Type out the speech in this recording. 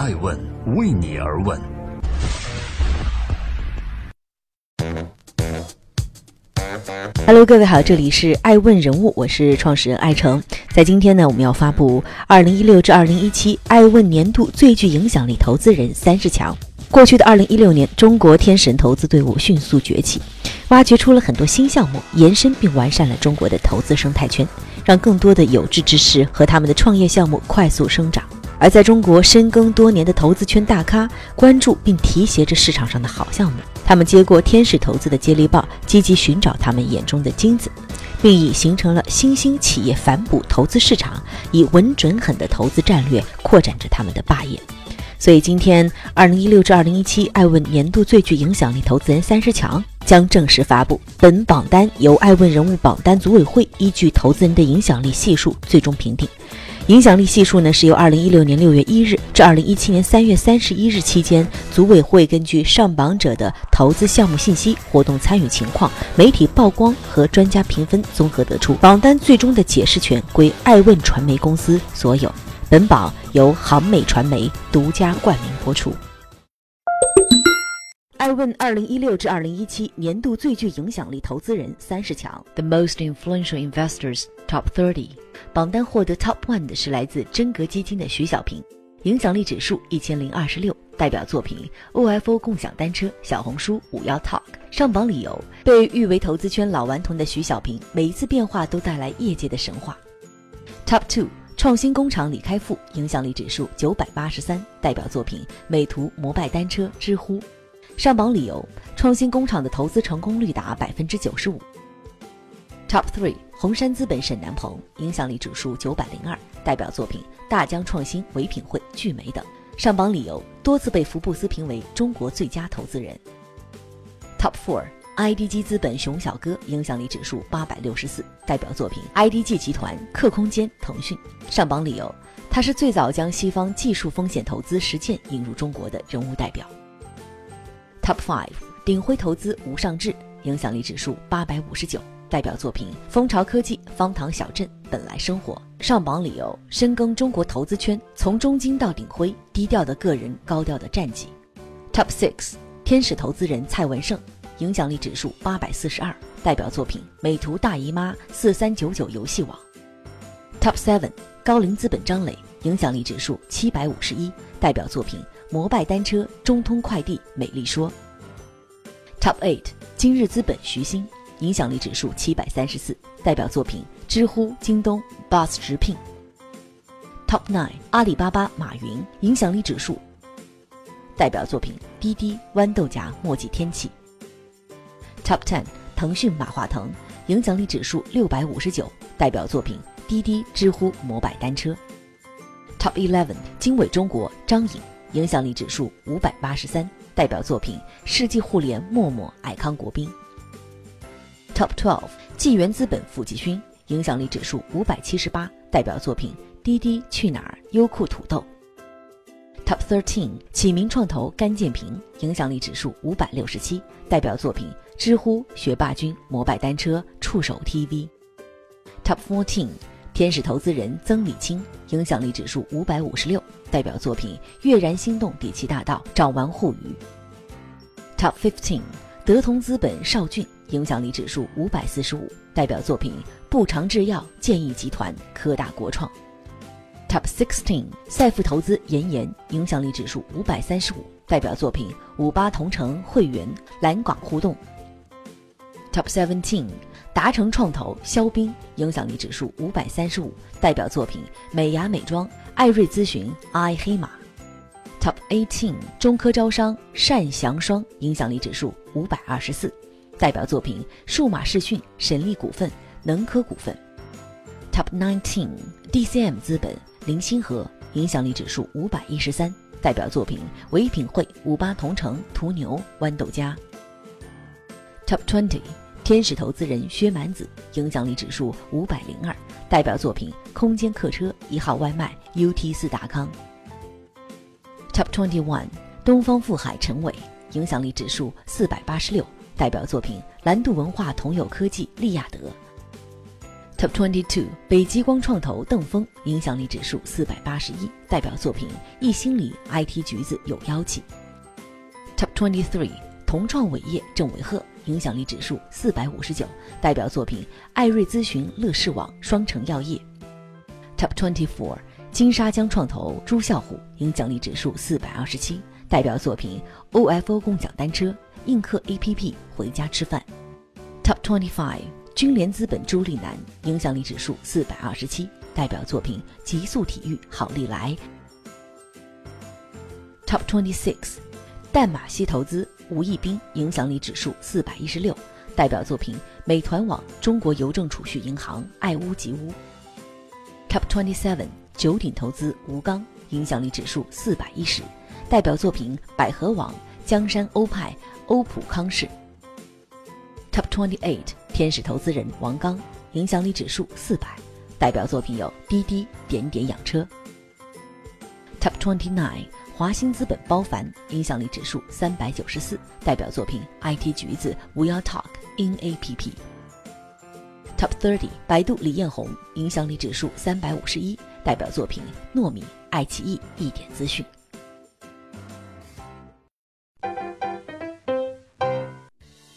爱问为你而问。Hello，各位好，这里是爱问人物，我是创始人艾诚。在今天呢，我们要发布二零一六至二零一七爱问年度最具影响力投资人三十强。过去的二零一六年，中国天神投资队伍迅速崛起，挖掘出了很多新项目，延伸并完善了中国的投资生态圈，让更多的有志之士和他们的创业项目快速生长。而在中国深耕多年的投资圈大咖，关注并提携着市场上的好项目。他们接过天使投资的接力棒，积极寻找他们眼中的金子，并已形成了新兴企业反哺投资市场，以稳准狠的投资战略扩展着他们的霸业。所以，今天二零一六至二零一七艾问年度最具影响力投资人三十强将正式发布。本榜单由艾问人物榜单组委会依据投资人的影响力系数最终评定。影响力系数呢，是由二零一六年六月一日至二零一七年三月三十一日期间，组委会根据上榜者的投资项目信息、活动参与情况、媒体曝光和专家评分综合得出。榜单最终的解释权归爱问传媒公司所有。本榜由航美传媒独家冠名播出。爱问二零一六至二零一七年度最具影响力投资人三十强，The Most Influential Investors Top Thirty，榜单获得 Top One 的是来自真格基金的徐小平，影响力指数一千零二十六，代表作品 OFO 共享单车、小红书五幺 Talk。上榜理由被誉为投资圈老顽童的徐小平，每一次变化都带来业界的神话。Top Two，创新工厂李开复，影响力指数九百八十三，代表作品美图、摩拜单车、知乎。上榜理由：创新工厂的投资成功率达百分之九十五。Top three，红杉资本沈南鹏，影响力指数九百零二，代表作品大疆创新、唯品会、聚美等。上榜理由：多次被福布斯评为中国最佳投资人。Top four，IDG 资本熊小哥，影响力指数八百六十四，代表作品 IDG 集团、客空间、腾讯。上榜理由：他是最早将西方技术风险投资实践引入中国的人物代表。Top Five，鼎晖投资吴尚志，影响力指数八百五十九，代表作品蜂巢科技、方糖小镇、本来生活。上榜理由：深耕中国投资圈，从中金到鼎晖，低调的个人，高调的战绩。Top Six，天使投资人蔡文胜，影响力指数八百四十二，代表作品美图大姨妈、四三九九游戏网。Top Seven，高瓴资本张磊，影响力指数七百五十一，代表作品。摩拜单车、中通快递、美丽说。Top Eight，今日资本徐新，影响力指数七百三十四，代表作品知乎、京东、Boss 直聘。Top Nine，阿里巴巴马云，影响力指数，代表作品滴滴、豌豆荚、墨迹天气。Top Ten，腾讯马化腾，影响力指数六百五十九，代表作品滴滴、知乎、摩拜单车。Top Eleven，经纬中国张颖。影响力指数五百八十三，代表作品世纪互联、陌陌、爱康国宾。Top twelve，纪元资本付继勋，影响力指数五百七十八，代表作品滴滴、去哪儿、优酷土豆。Top thirteen，启明创投甘建平，影响力指数五百六十七，代表作品知乎、学霸君、摩拜单车、触手 TV。Top fourteen。天使投资人曾李青，影响力指数五百五十六，代表作品《跃然心动》《底气大道》《掌玩互娱》。Top fifteen，德同资本邵俊，影响力指数五百四十五，代表作品《步长制药》《建议集团》《科大国创》。Top sixteen，赛富投资严严，影响力指数五百三十五，代表作品《五八同城会员》《蓝港互动》。Top seventeen。达成创投肖斌，影响力指数五百三十五，代表作品美牙美妆、艾瑞咨询、i 黑马。Top eighteen，中科招商单祥双，影响力指数五百二十四，代表作品数码视讯、神力股份、能科股份。Top nineteen，DCM 资本林星河，影响力指数五百一十三，代表作品唯品会、五八同城、途牛、豌豆荚。Top twenty。天使投资人薛蛮子，影响力指数五百零二，代表作品空间客车、一号外卖、UT 四达康。Top twenty one，东方富海陈伟，影响力指数四百八十六，代表作品蓝度文化、同友科技、利亚德。Top twenty two，北极光创投邓峰，影响力指数四百八十一，代表作品《一心里 IT 橘子有妖气》。Top twenty three，同创伟业郑伟赫，影响力指数四百五十九，代表作品《艾瑞咨询乐视网双城药业》。Top twenty four，金沙江创投朱啸虎，影响力指数四百二十七，代表作品《OFO 共享单车映客 APP 回家吃饭》。Top twenty five。君联资本朱立南，影响力指数四百二十七，代表作品《极速体育好利来》。Top twenty six，淡马锡投资吴义斌，影响力指数四百一十六，代表作品《美团网中国邮政储蓄银行爱屋及乌》。Top twenty seven，九鼎投资吴刚，影响力指数四百一十，代表作品《百合网江山欧派欧普康氏》。Top twenty eight。天使投资人王刚，影响力指数四百，代表作品有滴滴点点养车。Top twenty nine，华兴资本包凡，影响力指数三百九十四，代表作品 IT 橘子 WeTalk in A P P。Top thirty，百度李彦宏，影响力指数三百五十一，代表作品糯米爱奇艺一点资讯。